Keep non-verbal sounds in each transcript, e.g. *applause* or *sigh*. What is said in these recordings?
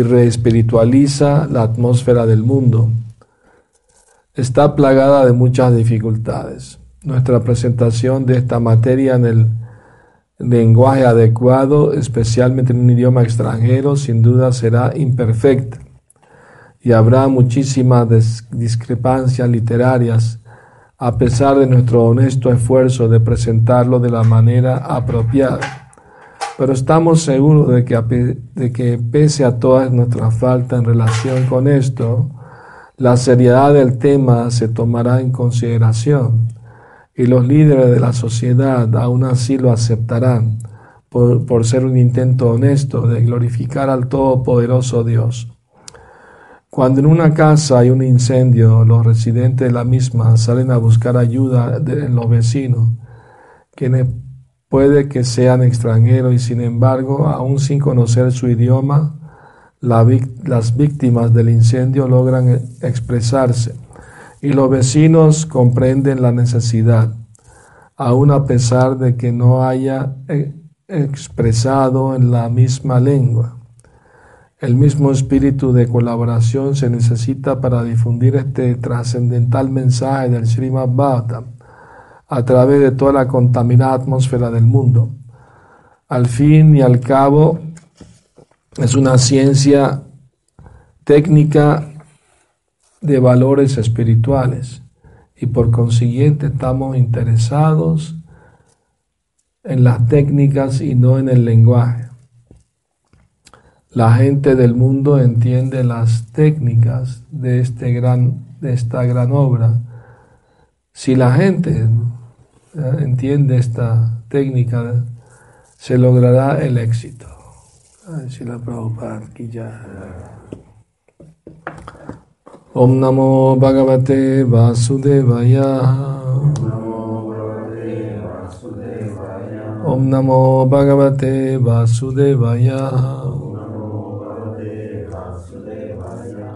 y reespiritualiza la atmósfera del mundo. Está plagada de muchas dificultades. Nuestra presentación de esta materia en el lenguaje adecuado, especialmente en un idioma extranjero, sin duda será imperfecta y habrá muchísimas discrepancias literarias a pesar de nuestro honesto esfuerzo de presentarlo de la manera apropiada. Pero estamos seguros de que, de que pese a todas nuestras faltas en relación con esto, la seriedad del tema se tomará en consideración y los líderes de la sociedad aún así lo aceptarán por, por ser un intento honesto de glorificar al Todopoderoso Dios. Cuando en una casa hay un incendio, los residentes de la misma salen a buscar ayuda de los vecinos, quienes puede que sean extranjeros y sin embargo, aún sin conocer su idioma, las víctimas del incendio logran e, expresarse y los vecinos comprenden la necesidad, aún a pesar de que no haya e, expresado en la misma lengua. El mismo espíritu de colaboración se necesita para difundir este trascendental mensaje del Srimad Bhagavatam a través de toda la contaminada atmósfera del mundo. Al fin y al cabo, es una ciencia técnica de valores espirituales y por consiguiente estamos interesados en las técnicas y no en el lenguaje. La gente del mundo entiende las técnicas de, este gran, de esta gran obra. Si la gente entiende esta técnica, se logrará el éxito. si la aquí ya. Om Namo Bhagavate Vasudevaya. Om Namo Bhagavate Vasudevaya.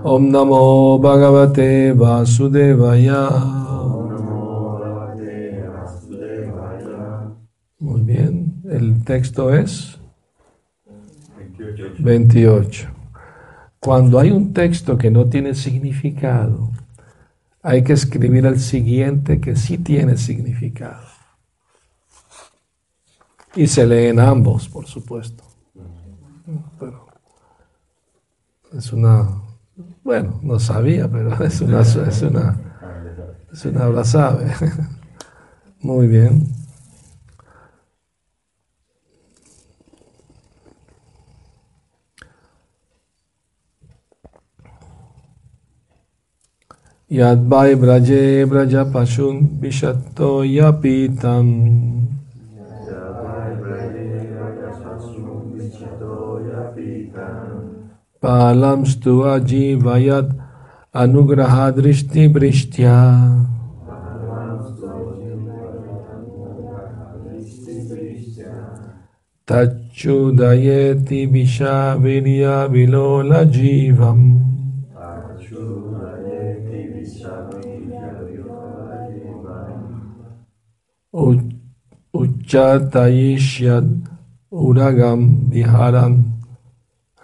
Om Namo Bhagavate Vasudevaya. Texto es 28. Cuando hay un texto que no tiene significado, hay que escribir el siguiente que sí tiene significado. Y se leen ambos, por supuesto. Pero es una bueno, no sabía, pero es una, es una, es una sabe. *laughs* Muy bien. यद्वै व्रजे व्रजपशुं विशत्तो यपीतम् पालं स्तु अजीवयत् अनुग्रहादृष्टिवृष्ट्या विलोल विषावीर्यविलोलजीवम् ucatayishyat udagam diharam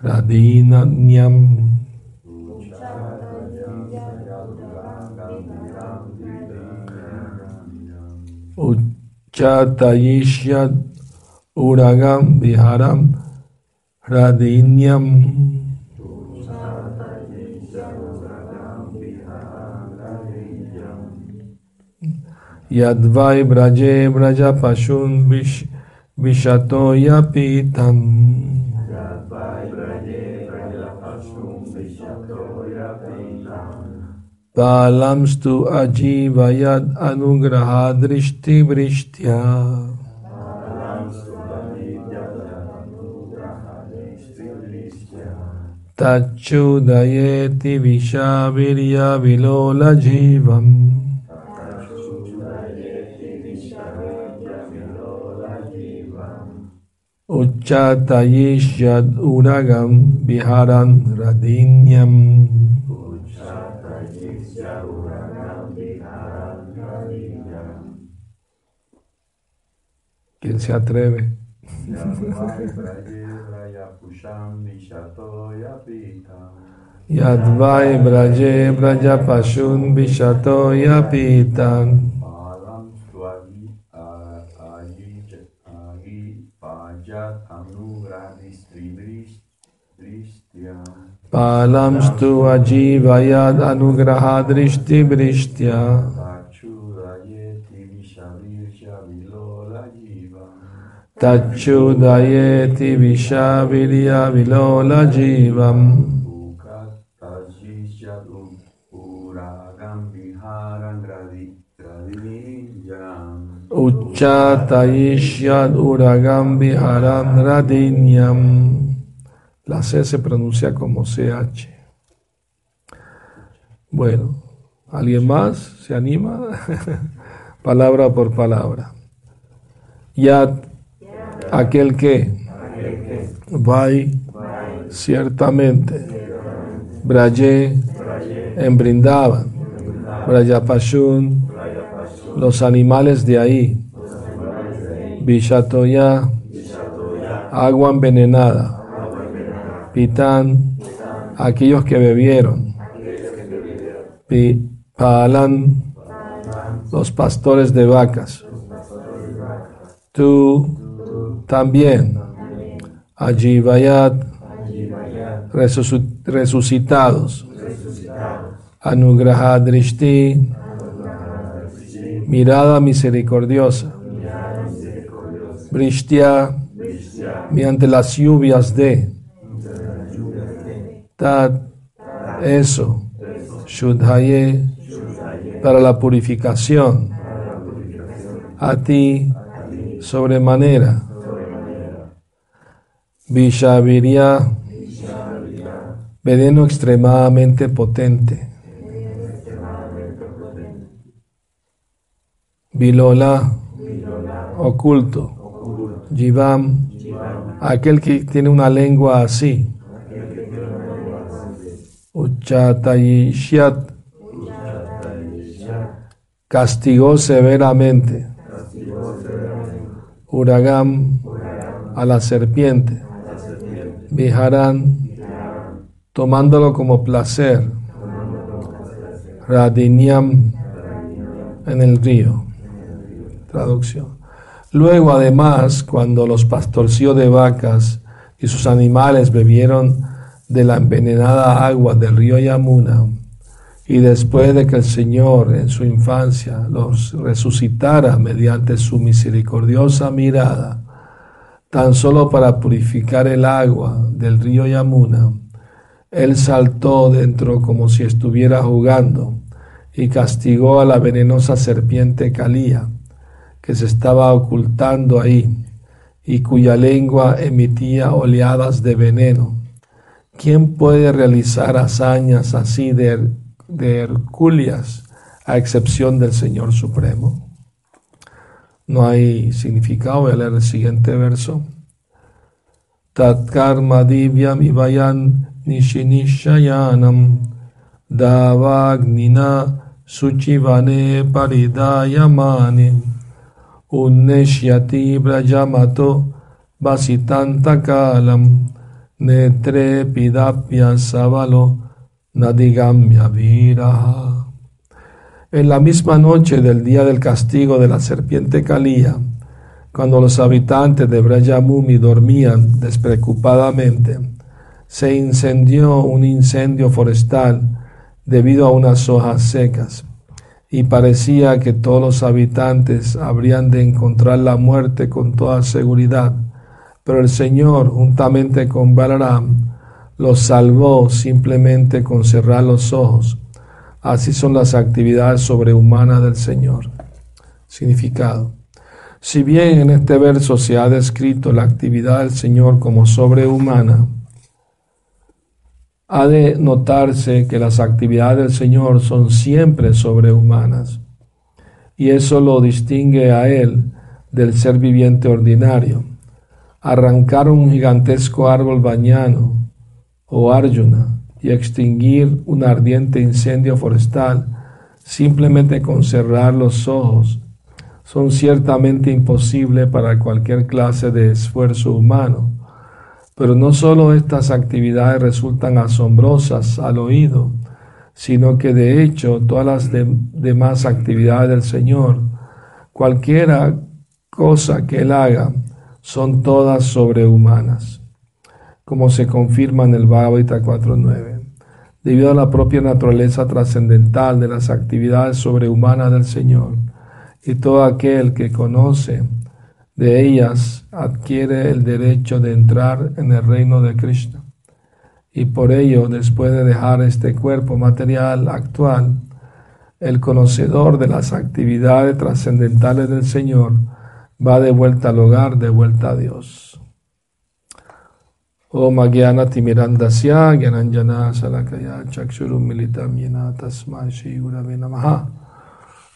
radinanyam ucatayishyat udagam diharam radinanyam यद्वै व्रजे व्रज पशून् विश विशतो यपीतम् तालंस्तु अजीवयद् अनुग्रहादृष्टिवृष्ट्या तच्चोदयेति विशावीर्यविलोलजीवम्। उच्चतयिष्यद् उरगं विहरन् रदिन्यम् ¿Quién se atreve? Yadvai Braje Braja Pashun Vishato Yapitan. पालंस्तु अजीवयाद अनुग्रहादृष्टिवृष्ट्या तच्चोदयेति विषाविर्यविलोलजीवम् उच्चातयिष्यद् उरगं विहारं रदिन्यम् La C se pronuncia como CH. Bueno, ¿alguien más se anima? *laughs* palabra por palabra. Yad, aquel que, vai, ciertamente, Braye, en Brindavan, Brayapashun, los animales de ahí, Vishatoya, agua envenenada, Pitán, aquellos que bebieron, Palan, los pastores de vacas, tú también, Ajivayat, resucitados, Anugrahadrishti, mirada misericordiosa, Brishtia, mediante las lluvias de Tat, eso, Shudhaye, para la purificación, a ti, sobremanera, Vishavirya, veneno extremadamente potente. Vilola, oculto. Jivam, aquel que tiene una lengua así. Uchatayishyat, castigó severamente. Uragam, a la serpiente. Viharán, tomándolo como placer. Radiniam, en el río. Traducción. Luego, además, cuando los pastorcillos de vacas y sus animales bebieron de la envenenada agua del río Yamuna, y después de que el Señor en su infancia los resucitara mediante su misericordiosa mirada, tan solo para purificar el agua del río Yamuna, él saltó dentro como si estuviera jugando y castigó a la venenosa serpiente Calía que se estaba ocultando ahí y cuya lengua emitía oleadas de veneno. ¿Quién puede realizar hazañas así de, de Herculias a excepción del Señor Supremo? No hay significado. Voy a leer el siguiente verso. Tatkarma divyam ivayan nishinishayanam davagnina suchivane paridayamani Unneshyati brajamato vasitanta kalam netre nadigamya. En la misma noche del día del castigo de la serpiente Kalía, cuando los habitantes de Brajamumi dormían despreocupadamente, se incendió un incendio forestal debido a unas hojas secas y parecía que todos los habitantes habrían de encontrar la muerte con toda seguridad. Pero el Señor, juntamente con Balaram, los salvó simplemente con cerrar los ojos. Así son las actividades sobrehumanas del Señor. Significado. Si bien en este verso se ha descrito la actividad del Señor como sobrehumana, ha de notarse que las actividades del Señor son siempre sobrehumanas y eso lo distingue a Él del ser viviente ordinario. Arrancar un gigantesco árbol bañano o arjuna y extinguir un ardiente incendio forestal simplemente con cerrar los ojos son ciertamente imposibles para cualquier clase de esfuerzo humano. Pero no solo estas actividades resultan asombrosas al oído, sino que de hecho todas las demás actividades del Señor, cualquiera cosa que Él haga, son todas sobrehumanas, como se confirma en el Bhagavad 4.9. Debido a la propia naturaleza trascendental de las actividades sobrehumanas del Señor, y todo aquel que conoce de ellas adquiere el derecho de entrar en el reino de Krishna y por ello, después de dejar este cuerpo material actual, el conocedor de las actividades trascendentales del Señor va de vuelta al hogar, de vuelta a Dios. Om Agyana Timirandasya Gyananjana Salakaya Chakshurum Militam Yena Tasma Shri Namaha.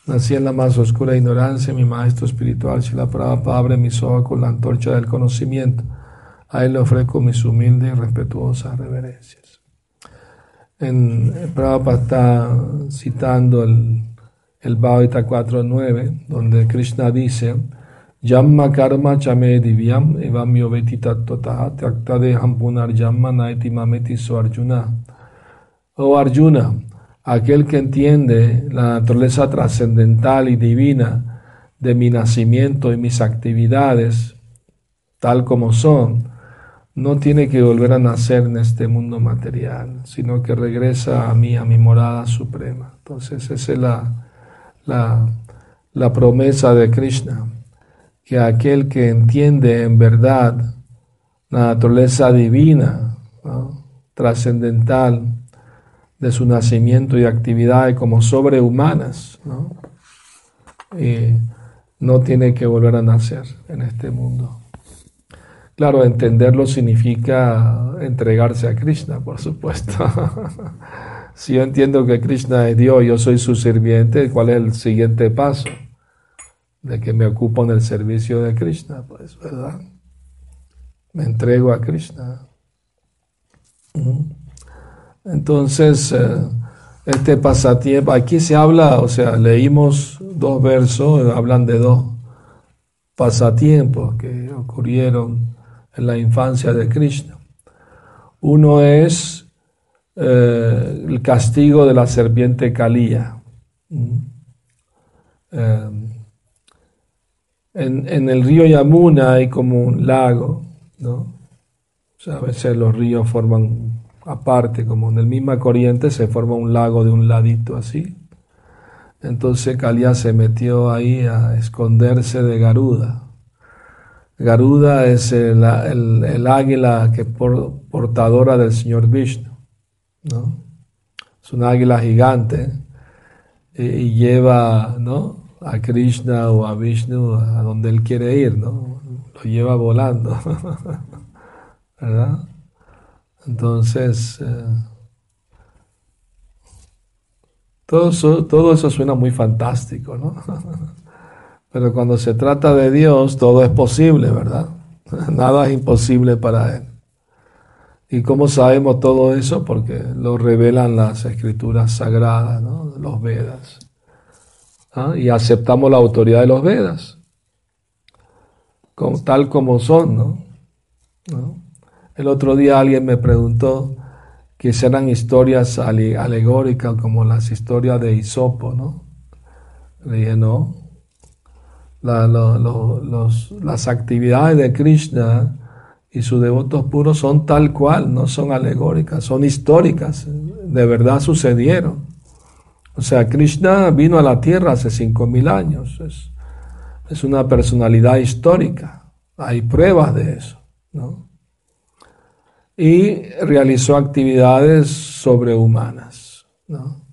Nací en la más oscura ignorancia, mi maestro espiritual, Shila Prabhupada, abre mis ojos con la antorcha del conocimiento a él le ofrezco mis humildes y respetuosas reverencias. En Prabhupada está citando el, el Bhavita 4.9, donde Krishna dice, Yamma karma chame divyam evam yoveti tattvatah traktadeham punar yamma naeti mameti so Arjuna. Oh Arjuna, aquel que entiende la naturaleza trascendental y divina de mi nacimiento y mis actividades, tal como son, no tiene que volver a nacer en este mundo material, sino que regresa a mí, a mi morada suprema. Entonces esa es la, la, promesa de Krishna, que aquel que entiende en verdad la naturaleza divina, trascendental de su nacimiento y actividades como sobrehumanas, ¿no? Y no tiene que volver a nacer en este mundo. Claro, entenderlo significa entregarse a Krishna, por supuesto. *laughs* si yo entiendo que Krishna es Dios, yo soy su sirviente, ¿cuál es el siguiente paso? De que me ocupo en el servicio de Krishna, pues, ¿verdad? Me entrego a Krishna. Entonces, eh, este pasatiempo, aquí se habla, o sea, leímos dos versos, hablan de dos pasatiempos que ocurrieron en la infancia de Krishna. Uno es eh, el castigo de la serpiente. Eh, en, el río Yamuna hay como un lago, ¿no? a veces los ríos forman aparte, como en la misma corriente se forma un lago de un ladito así. Entonces Kaliya se metió ahí a esconderse de Garuda. Garuda es el, águila que portadora del señor Vishnu. ¿no? Es un águila gigante y, lleva ¿no? A Krishna o a Vishnu a donde él quiere ir, ¿no? lo lleva volando. *laughs* ¿verdad? Entonces, eh, todo, eso, todo eso suena muy fantástico, ¿no? *laughs* Pero cuando se trata de Dios, todo es posible, ¿verdad? *laughs* Nada es imposible para Él. ¿Y cómo sabemos todo eso? Porque lo revelan las escrituras sagradas, ¿no? los Vedas. ¿Ah? Y aceptamos la autoridad de los Vedas, tal como son, ¿no? El otro día alguien me preguntó que eran historias alegóricas como las historias de Isopo, ¿no? Le dije, no, las actividades de Krishna y sus devotos puros son tal cual, no son alegóricas, son históricas, de verdad sucedieron. O sea, Krishna vino a la tierra hace 5.000 años, es, es, una personalidad histórica, hay pruebas de eso. ¿no? Y realizó actividades sobrehumanas. ¿no?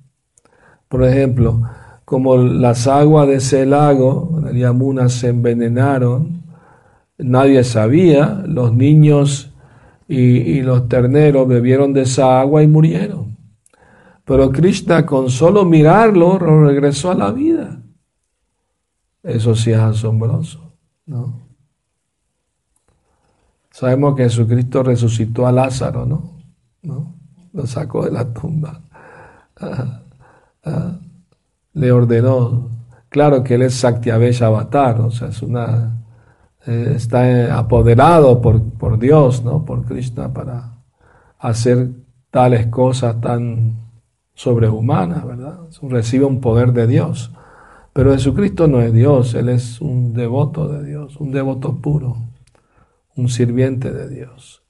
Por ejemplo, como las aguas de ese lago, la Yamuna, se envenenaron, nadie sabía, los niños y, los terneros bebieron de esa agua y murieron. Pero Krishna con solo mirarlo regresó a la vida. Eso sí es asombroso, ¿no? Sabemos que Jesucristo resucitó a Lázaro, ¿no? ¿No? Lo sacó de la tumba. Le ordenó, Claro que él es Saktiavesh Avatar, o sea, es una, eh, está apoderado por, por Dios, ¿no? por Krishna, para hacer tales cosas tan sobrehumanas, ¿verdad? Recibe un poder de Dios. Pero Jesucristo no es Dios, Él es un devoto de Dios, un devoto puro, un sirviente de Dios.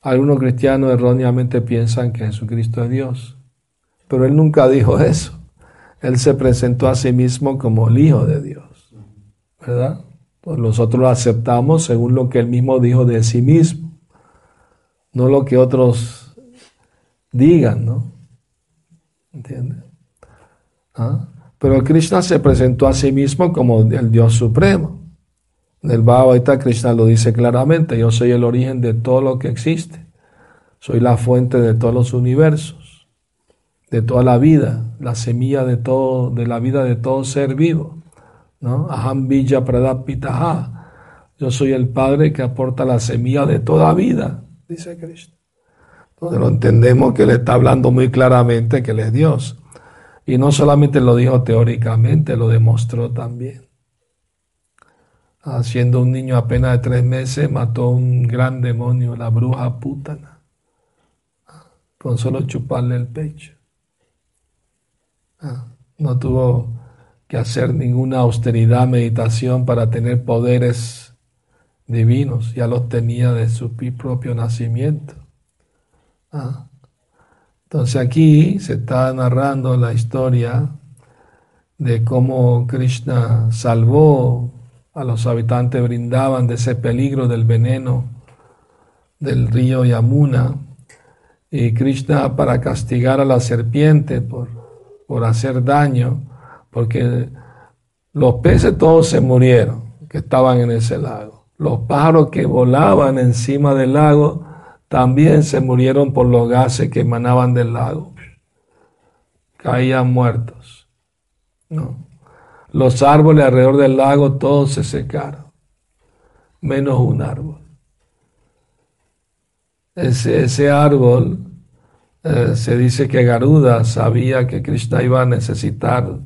Algunos cristianos erróneamente piensan que Jesucristo es Dios, pero Él nunca dijo eso. Él se presentó a sí mismo como el Hijo de Dios, ¿verdad? Pues nosotros lo aceptamos según lo que Él mismo dijo de sí mismo, no lo que otros digan, ¿no? ¿Entiendes? ¿Ah? Pero Krishna se presentó a sí mismo como el Dios supremo. En el Bhagavad Krishna lo dice claramente, yo soy el origen de todo lo que existe. Soy la fuente de todos los universos, de toda la vida, la semilla de todo, de la vida de todo ser vivo. ¿no? Aham Villa Pradapitaha. Yo soy el Padre que aporta la semilla de toda vida, dice Krishna. Entonces lo entendemos que le está hablando muy claramente que Él es Dios. Y no solamente lo dijo teóricamente, lo demostró también. Haciendo un niño apenas de tres meses, mató un gran demonio, la bruja pútana, con solo chuparle el pecho. Ah, no tuvo que hacer ninguna austeridad, meditación para tener poderes divinos, ya los tenía de su propio nacimiento. Entonces aquí se está narrando la historia de cómo Krishna salvó a los habitantes brindaban de ese peligro del veneno del río Yamuna. Y Krishna para castigar a la serpiente por, por hacer daño, porque los peces todos se murieron que estaban en ese lago. Los pájaros que volaban encima del lago también se murieron por los gases que emanaban del lago. Caían muertos. Los árboles alrededor del lago todos se secaron, menos un árbol. Ese, ese árbol eh, se dice que Garuda sabía que Krishna iba a necesitar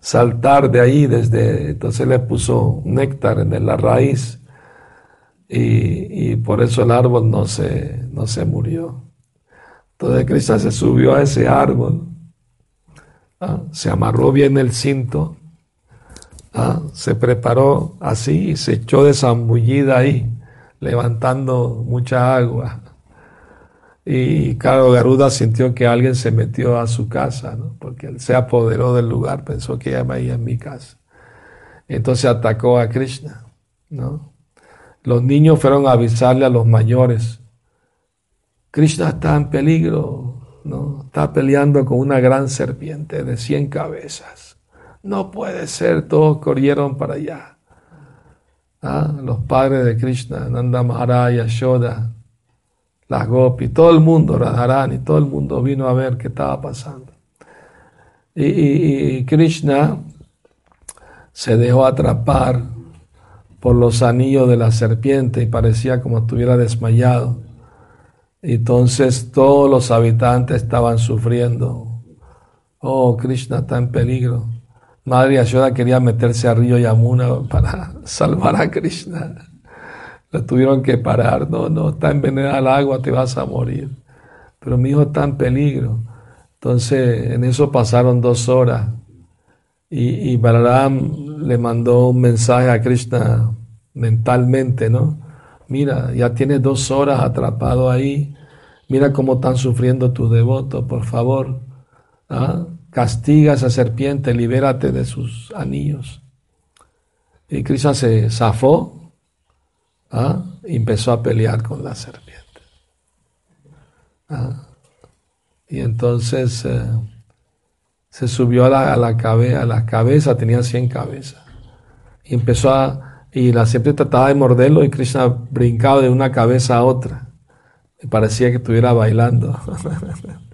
saltar de ahí desde, entonces le puso néctar en la raíz y, por eso el árbol no se, no se murió. Entonces Cristo se subió a ese árbol, ¿ah? se amarró bien el cinto, ¿ah? se preparó así y se echó de zambullida ahí, levantando mucha agua. Y claro, Garuda sintió que alguien se metió a su casa, porque él se apoderó del lugar, pensó que ya me en mi casa. Entonces atacó a Krishna, ¿no? Los niños fueron a avisarle a los mayores. Krishna está en peligro, ¿no? Está peleando con una gran serpiente de cien cabezas. No puede ser, todos corrieron para allá. ¿Ah? Los padres de Krishna, Nanda Maharaj, Yashoda, las Gopi, todo el mundo, Radharani, todo el mundo vino a ver qué estaba pasando. y Krishna se dejó atrapar por los anillos de la serpiente y parecía como estuviera desmayado. Entonces todos los habitantes estaban sufriendo. Oh, Krishna está en peligro. Madre Yashoda quería meterse al río Yamuna para *laughs* salvar a Krishna. Lo tuvieron que parar. No, no, está envenenada el agua, te vas a morir. Pero mi hijo está en peligro. Entonces, en eso pasaron dos horas. Y, y Balaram le mandó un mensaje a Krishna mentalmente, ¿no? Mira, ya tienes dos horas atrapado ahí. Mira cómo están sufriendo tus devotos, por favor. ¿ah? Castiga a esa serpiente, libérate de sus anillos. Y Krishna se zafó ¿ah? y empezó a pelear con la serpiente. ¿ah? Y entonces eh, se subió a la, a la, a la cabeza, tenía 100 cabezas, y empezó a, y la serpiente trataba de morderlo y Krishna brincaba de una cabeza a otra. Y parecía que estuviera bailando.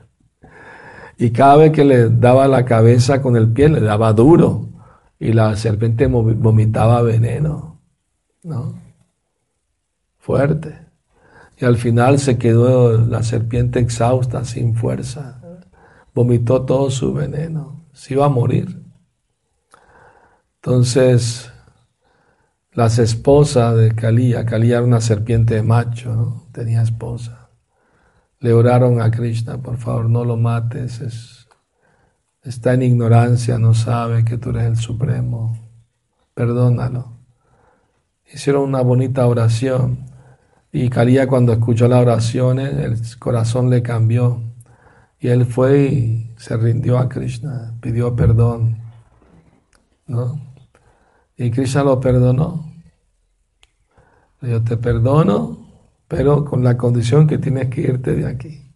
*laughs* y cada vez que le daba la cabeza con el pie, le daba duro. Y la serpiente vomitaba veneno. ¿No? Fuerte. Y al final se quedó la serpiente exhausta, sin fuerza vomitó todo su veneno, se iba a morir. Entonces, las esposas de Kalía, Kalía era una serpiente macho, tenía esposa, le oraron a Krishna, por favor no lo mates, está en ignorancia, no sabe que tú eres el Supremo, perdónalo. Hicieron una bonita oración y Kalía cuando escuchó la oración, el corazón le cambió y él fue y se rindió a Krishna, pidió perdón. ¿no? Y Krishna lo perdonó. Yo te perdono, pero con la condición que tienes que irte de aquí.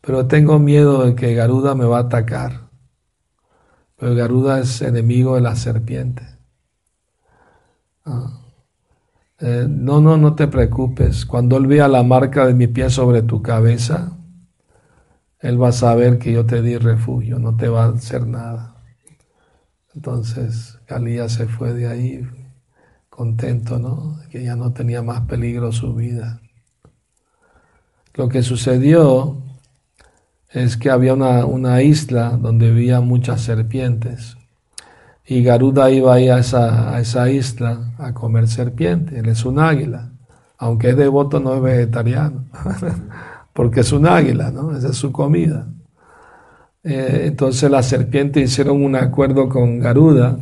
Pero tengo miedo de que Garuda me va a atacar. Pero Garuda es enemigo de la serpiente. Ah. Eh, no, no, no te preocupes. Cuando él vea la marca de mi pie sobre tu cabeza, él va a saber que yo te di refugio, no te va a hacer nada. Entonces, Galía se fue de ahí contento, ¿no? Que ya no tenía más peligro su vida. Lo que sucedió es que había una, una isla donde vivía muchas serpientes. Y Garuda iba ahí a esa, a esa isla a comer serpiente. Él es un águila. Aunque es devoto, no es vegetariano. *laughs* Porque es un águila, ¿no? Esa es su comida. Eh, entonces las serpientes hicieron un acuerdo con Garuda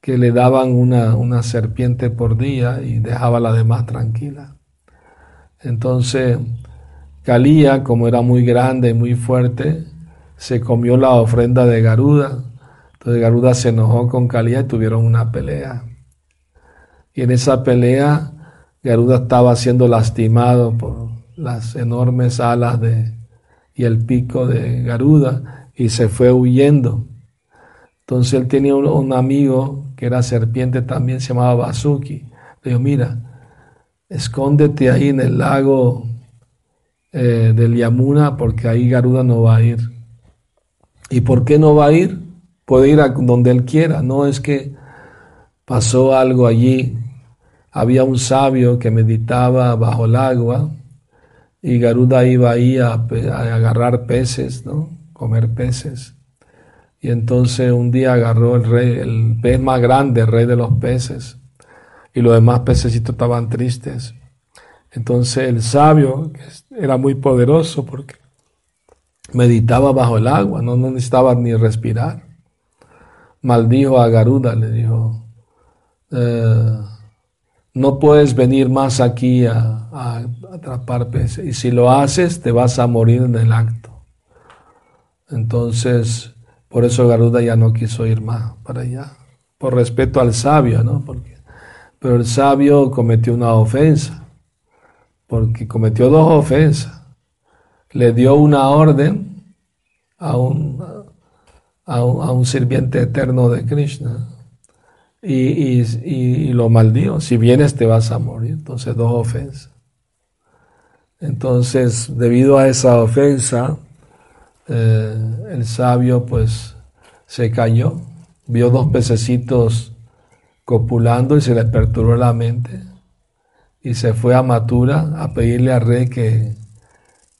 que le daban una, una serpiente por día y dejaba la demás tranquila. Entonces, Calía, como era muy grande y muy fuerte, se comió la ofrenda de Garuda entonces Garuda se enojó con Kalía y tuvieron una pelea. Y en esa pelea Garuda estaba siendo lastimado por las enormes alas de, y el pico de Garuda y se fue huyendo. Entonces él tenía un, amigo que era serpiente también, se llamaba Basuki. Le dijo, mira, escóndete ahí en el lago eh, del Yamuna porque ahí Garuda no va a ir. ¿Y por qué no va a ir? puede ir a donde él quiera, no es que pasó algo allí. Había un sabio que meditaba bajo el agua y Garuda iba ahí a, agarrar peces, ¿no? Comer peces. Y entonces un día agarró el rey, el pez más grande, el rey de los peces, y los demás pececitos estaban tristes. Entonces el sabio, que era muy poderoso porque meditaba bajo el agua, no necesitaba ni respirar maldijo a Garuda, le dijo, eh, no puedes venir más aquí a, atrapar peces y si lo haces te vas a morir en el acto. Entonces, por eso Garuda ya no quiso ir más para allá, por respeto al sabio, ¿no? Porque, pero el sabio cometió una ofensa, porque cometió dos ofensas. Le dio una orden a un, a un, sirviente eterno de Krishna y, lo maldijo. Si vienes te vas a morir. Entonces dos ofensas. Entonces, debido a esa ofensa, eh, el sabio pues se cayó, vio dos pececitos copulando y se le perturbó la mente y se fue a Matura a pedirle al rey que,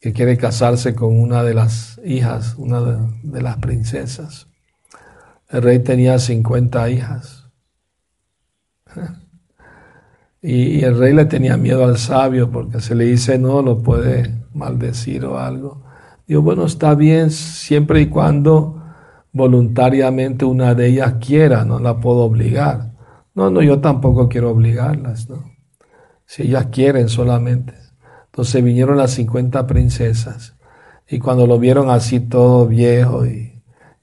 que quiere casarse con una de las hijas, una de, las princesas. El rey tenía 50 hijas. *laughs* Y, el rey le tenía miedo al sabio porque se le dice no, lo puede maldecir o algo. Digo, bueno, está bien siempre y cuando voluntariamente una de ellas quiera, no la puedo obligar. No, no, yo tampoco quiero obligarlas, ¿no? Si ellas quieren solamente. Entonces vinieron las 50 princesas y cuando lo vieron así todo viejo y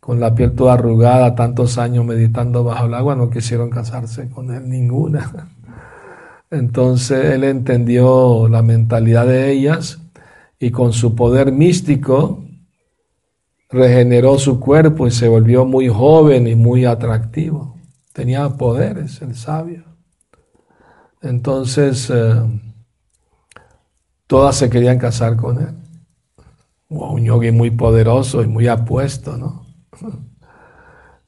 con la piel toda arrugada, tantos años meditando bajo el agua, no quisieron casarse con él ninguna. *laughs* Entonces él entendió la mentalidad de ellas y con su poder místico regeneró su cuerpo y se volvió muy joven y muy atractivo. Tenía poderes el sabio. Entonces, eh, Todas se querían casar con él. un yogi muy poderoso y muy apuesto, ¿no?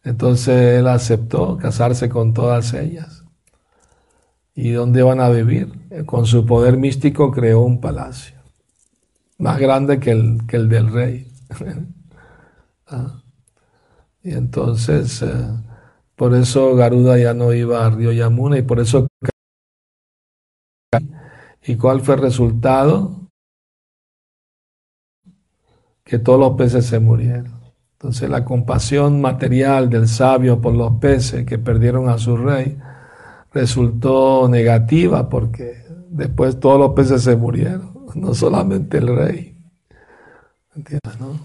Entonces él aceptó casarse con todas ellas. ¿Y dónde van a vivir? Con su poder místico creó un palacio, más grande que el, del rey. *laughs* Ah. Y entonces, eh, por eso Garuda ya no iba a Río Yamuna y por eso... ¿Y cuál fue el resultado? Que todos los peces se murieron. Entonces la compasión material del sabio por los peces que perdieron a su rey resultó negativa porque después todos los peces se murieron, *laughs* no solamente el rey. ¿Entiendes, no?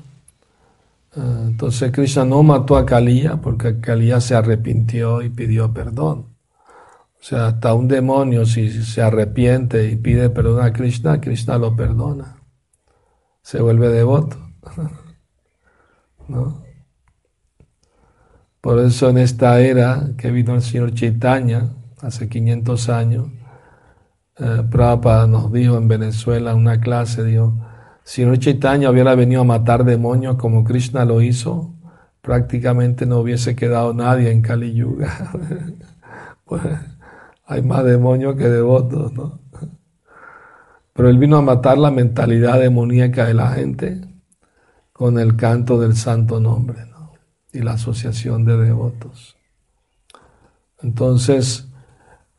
Ah, entonces Krishna no mató a Kaliya porque Kaliya se arrepintió y pidió perdón. O sea, hasta un demonio si se arrepiente y pide perdón a Krishna, Krishna lo perdona. Se vuelve devoto. *laughs* Por eso en esta era que vino el señor Chaitanya, hace 500 años, eh, Prabhupada nos dijo en Venezuela en una clase, dijo, si señor Chaitanya hubiera venido a matar demonios como Krishna lo hizo, prácticamente no hubiese quedado nadie en Kali Yuga. *laughs* pues, hay más demonios que devotos, ¿no? Pero él vino a matar la mentalidad demoníaca de la gente con el canto del santo nombre ¿no? y la asociación de devotos. Entonces,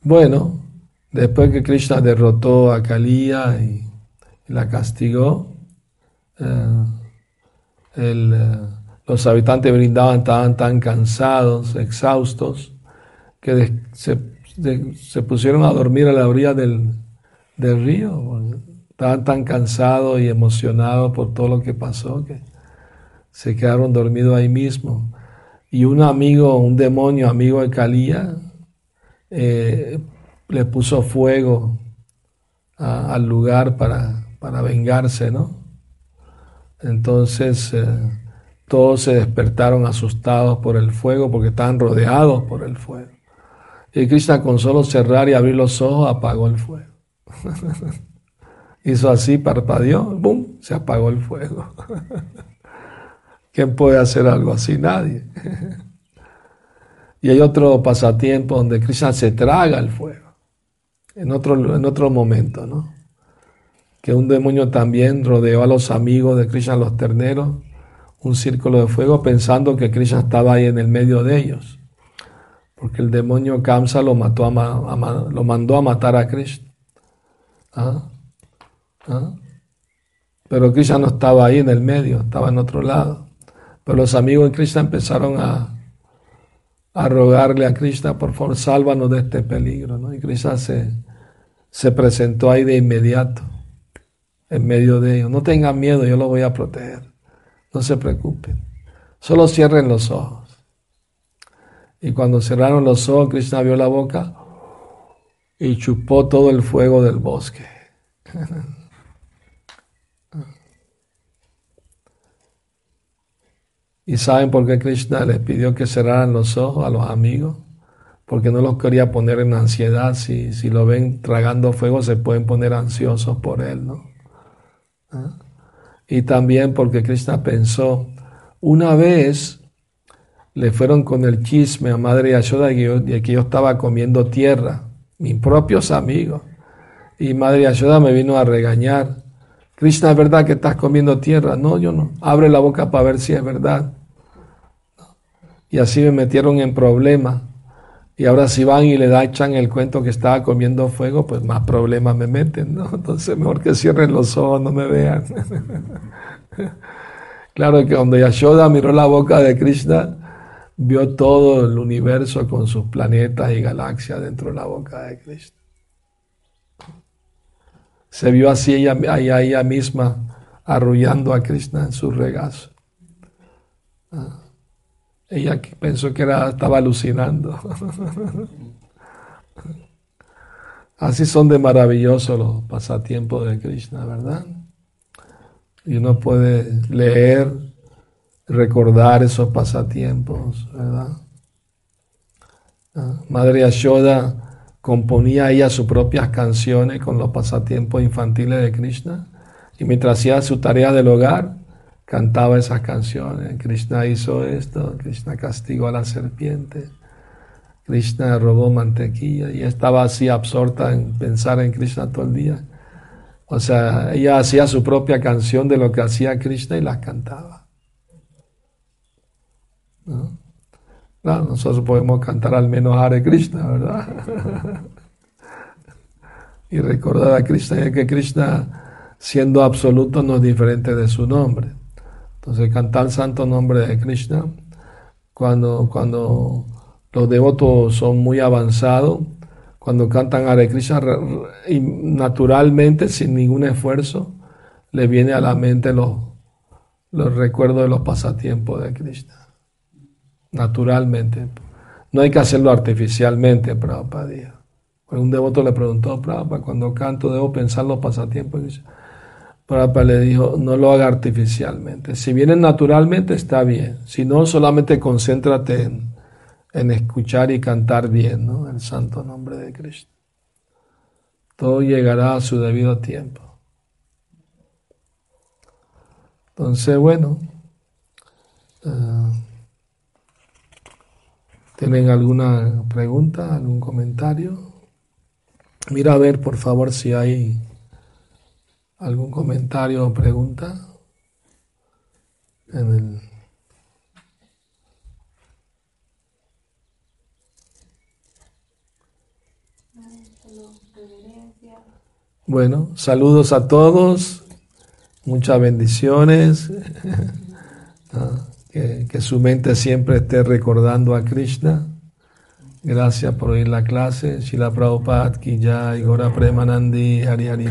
bueno, después que Krishna derrotó a Kaliya y, la castigó, eh, eh, los habitantes de Brindavan estaban tan cansados, exhaustos, que se, pusieron a dormir a la orilla del río. Estaban tan cansados y emocionados por todo lo que pasó que se quedaron dormidos ahí mismo. Y un amigo, un demonio amigo de Calía, eh, le puso fuego al lugar para, para, vengarse, ¿no? Entonces eh, todos se despertaron asustados por el fuego porque estaban rodeados por el fuego. Y Krishna con solo cerrar y abrir los ojos apagó el fuego. *laughs* Hizo así, parpadeó, ¡bum! Se apagó el fuego. *laughs* ¿Quién puede hacer algo así? Nadie. *laughs* y hay otro pasatiempo donde Krishna se traga el fuego. En otro, en otro momento, ¿no? Que un demonio también rodeó a los amigos de Krishna, los terneros, un círculo de fuego pensando que Krishna estaba ahí en el medio de ellos. Porque el demonio Kamsa lo, lo mandó a matar a Krishna. ¿Ah? ¿Ah? Pero Krishna no estaba ahí en el medio, estaba en otro lado. Pero los amigos de Krishna empezaron a, rogarle a Krishna, por favor, sálvanos de este peligro. Y Krishna se, se presentó ahí de inmediato, en medio de ellos. No tengan miedo, yo los voy a proteger. No se preocupen. Solo cierren los ojos. Y cuando cerraron los ojos, Krishna vio la boca y chupó todo el fuego del bosque. *laughs* ¿Y saben por qué Krishna les pidió que cerraran los ojos a los amigos? Porque no los quería poner en ansiedad. Si, si lo ven tragando fuego, se pueden poner ansiosos por él, ¿no? ¿Ah? Y también porque Krishna pensó, una vez le fueron con el chisme a Madre Yashoda de que yo estaba comiendo tierra, mis propios amigos. Y Madre Yashoda me vino a regañar. Krishna, ¿es verdad que estás comiendo tierra? No, yo no. Abre la boca para ver si es verdad. Y así me metieron en problemas. Y ahora si van y le da, echan el cuento que estaba comiendo fuego, pues más problemas me meten, ¿no? Entonces mejor que cierren los ojos, no me vean. *laughs* claro que cuando Yashoda miró la boca de Krishna, vio todo el universo con sus planetas y galaxias dentro de la boca de Krishna se vio así ella, ella misma arrullando a Krishna en su regazo. Ah, ella pensó que era, estaba alucinando. *laughs* Así son de maravillosos los pasatiempos de Krishna, ¿verdad? Y uno puede leer, recordar esos pasatiempos, ¿verdad? Ah, Madre Yashoda componía ella sus propias canciones con los pasatiempos infantiles de Krishna y mientras hacía su tarea del hogar cantaba esas canciones. Krishna hizo esto, Krishna castigó a la serpiente, Krishna robó mantequilla y estaba así absorta en pensar en Krishna todo el día. O sea, ella hacía su propia canción de lo que hacía Krishna y las cantaba. Nosotros podemos cantar al menos Hare Krishna, ¿verdad? y recordar a Krishna, que Krishna, siendo absoluto, no es diferente de su nombre. Entonces, cantar el santo nombre de Krishna, cuando, cuando los devotos son muy avanzados, cuando cantan Hare Krishna, y naturalmente, sin ningún esfuerzo, le viene a la mente los, los recuerdos de los pasatiempos de Krishna naturalmente. No hay que hacerlo artificialmente, Prabhupada. Un devoto le preguntó Prabhupada, cuando canto debo pensar los pasatiempos. Prabhupada le dijo, no lo haga artificialmente. Si vienen naturalmente, está bien. Si no, solamente concéntrate en, en escuchar y cantar bien ¿no? el santo nombre de Cristo. Todo llegará a su debido tiempo. Entonces, bueno. Uh, ¿Tienen alguna pregunta, algún comentario? Mira a ver, por favor, si hay algún comentario o pregunta Bueno, saludos a todos, muchas bendiciones. *laughs* Que, su mente siempre esté recordando a Krishna. Gracias por oír la clase. Shila Prabhupada ki jai, Gora Premanandi, Hari Hari